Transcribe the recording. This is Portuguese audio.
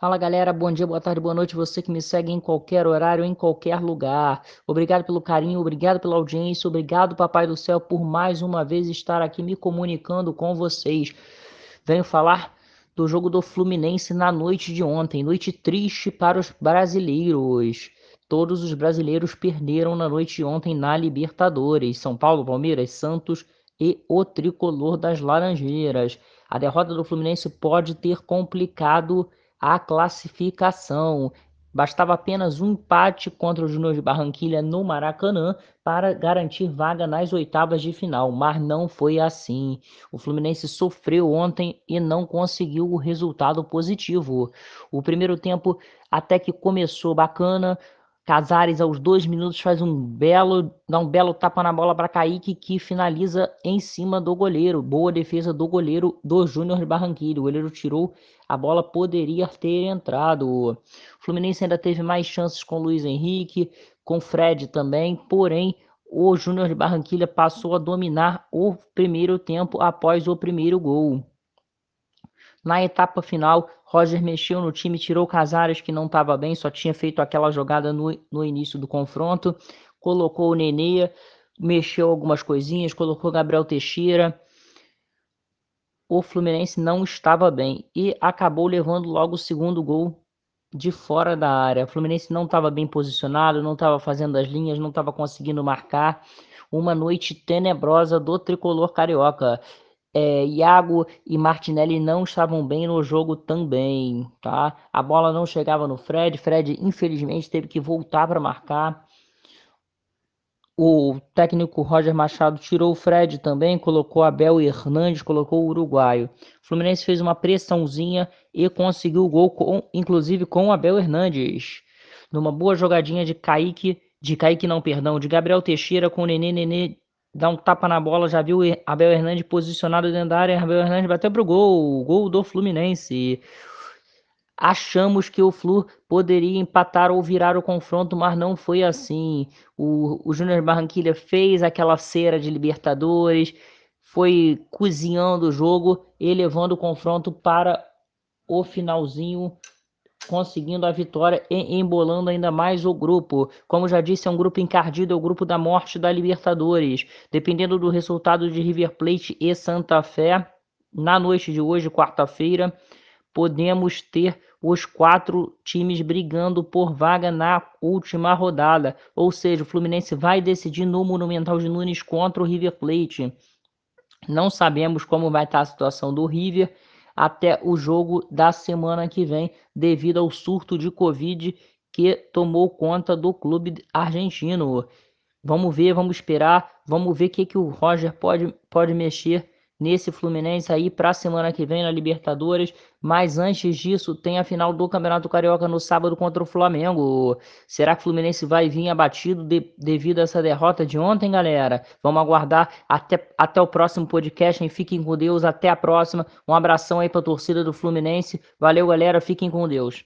Fala galera, bom dia, boa tarde, boa noite. Você que me segue em qualquer horário, em qualquer lugar. Obrigado pelo carinho, obrigado pela audiência, obrigado, Papai do Céu, por mais uma vez estar aqui me comunicando com vocês. Venho falar do jogo do Fluminense na noite de ontem, noite triste para os brasileiros. Todos os brasileiros perderam na noite de ontem na Libertadores. São Paulo, Palmeiras, Santos e o tricolor das Laranjeiras. A derrota do Fluminense pode ter complicado a classificação. Bastava apenas um empate contra o Júnior de Barranquilha no Maracanã para garantir vaga nas oitavas de final, mas não foi assim. O Fluminense sofreu ontem e não conseguiu o resultado positivo. O primeiro tempo até que começou bacana, Casares, aos dois minutos, faz um belo, dá um belo tapa na bola para Kaique, que finaliza em cima do goleiro. Boa defesa do goleiro do Júnior de Barranquilla. O goleiro tirou, a bola poderia ter entrado. O Fluminense ainda teve mais chances com Luiz Henrique, com Fred também, porém o Júnior de Barranquilla passou a dominar o primeiro tempo após o primeiro gol. Na etapa final, Roger mexeu no time, tirou Casares, que não estava bem, só tinha feito aquela jogada no, no início do confronto, colocou o Nenê, mexeu algumas coisinhas, colocou Gabriel Teixeira. O Fluminense não estava bem e acabou levando logo o segundo gol de fora da área. O Fluminense não estava bem posicionado, não estava fazendo as linhas, não estava conseguindo marcar. Uma noite tenebrosa do tricolor carioca é, Iago e Martinelli não estavam bem no jogo também, tá? A bola não chegava no Fred, Fred infelizmente teve que voltar para marcar. O técnico Roger Machado tirou o Fred também, colocou Abel Hernandes, colocou o uruguaio. O Fluminense fez uma pressãozinha e conseguiu o gol, com, inclusive com o Abel Hernandes. Numa boa jogadinha de Kaique, de Kaique não, perdão, de Gabriel Teixeira com o Nenê Nenê dá um tapa na bola, já viu Abel Hernandes posicionado dentro da área, Abel Hernandes bateu pro gol, gol do Fluminense. Achamos que o Flu poderia empatar ou virar o confronto, mas não foi assim. O, o Júnior Barranquilha fez aquela cera de Libertadores, foi cozinhando o jogo e levando o confronto para o finalzinho conseguindo a vitória e embolando ainda mais o grupo. Como já disse, é um grupo encardido, é o grupo da morte da Libertadores. Dependendo do resultado de River Plate e Santa Fé, na noite de hoje, quarta-feira, podemos ter os quatro times brigando por vaga na última rodada. Ou seja, o Fluminense vai decidir no Monumental de Nunes contra o River Plate. Não sabemos como vai estar a situação do River até o jogo da semana que vem, devido ao surto de Covid que tomou conta do clube argentino. Vamos ver, vamos esperar, vamos ver o que, que o Roger pode, pode mexer nesse Fluminense aí para a semana que vem na Libertadores. Mas antes disso, tem a final do Campeonato Carioca no sábado contra o Flamengo. Será que o Fluminense vai vir abatido de, devido a essa derrota de ontem, galera? Vamos aguardar até, até o próximo podcast. Hein? Fiquem com Deus, até a próxima. Um abração aí para a torcida do Fluminense. Valeu, galera. Fiquem com Deus.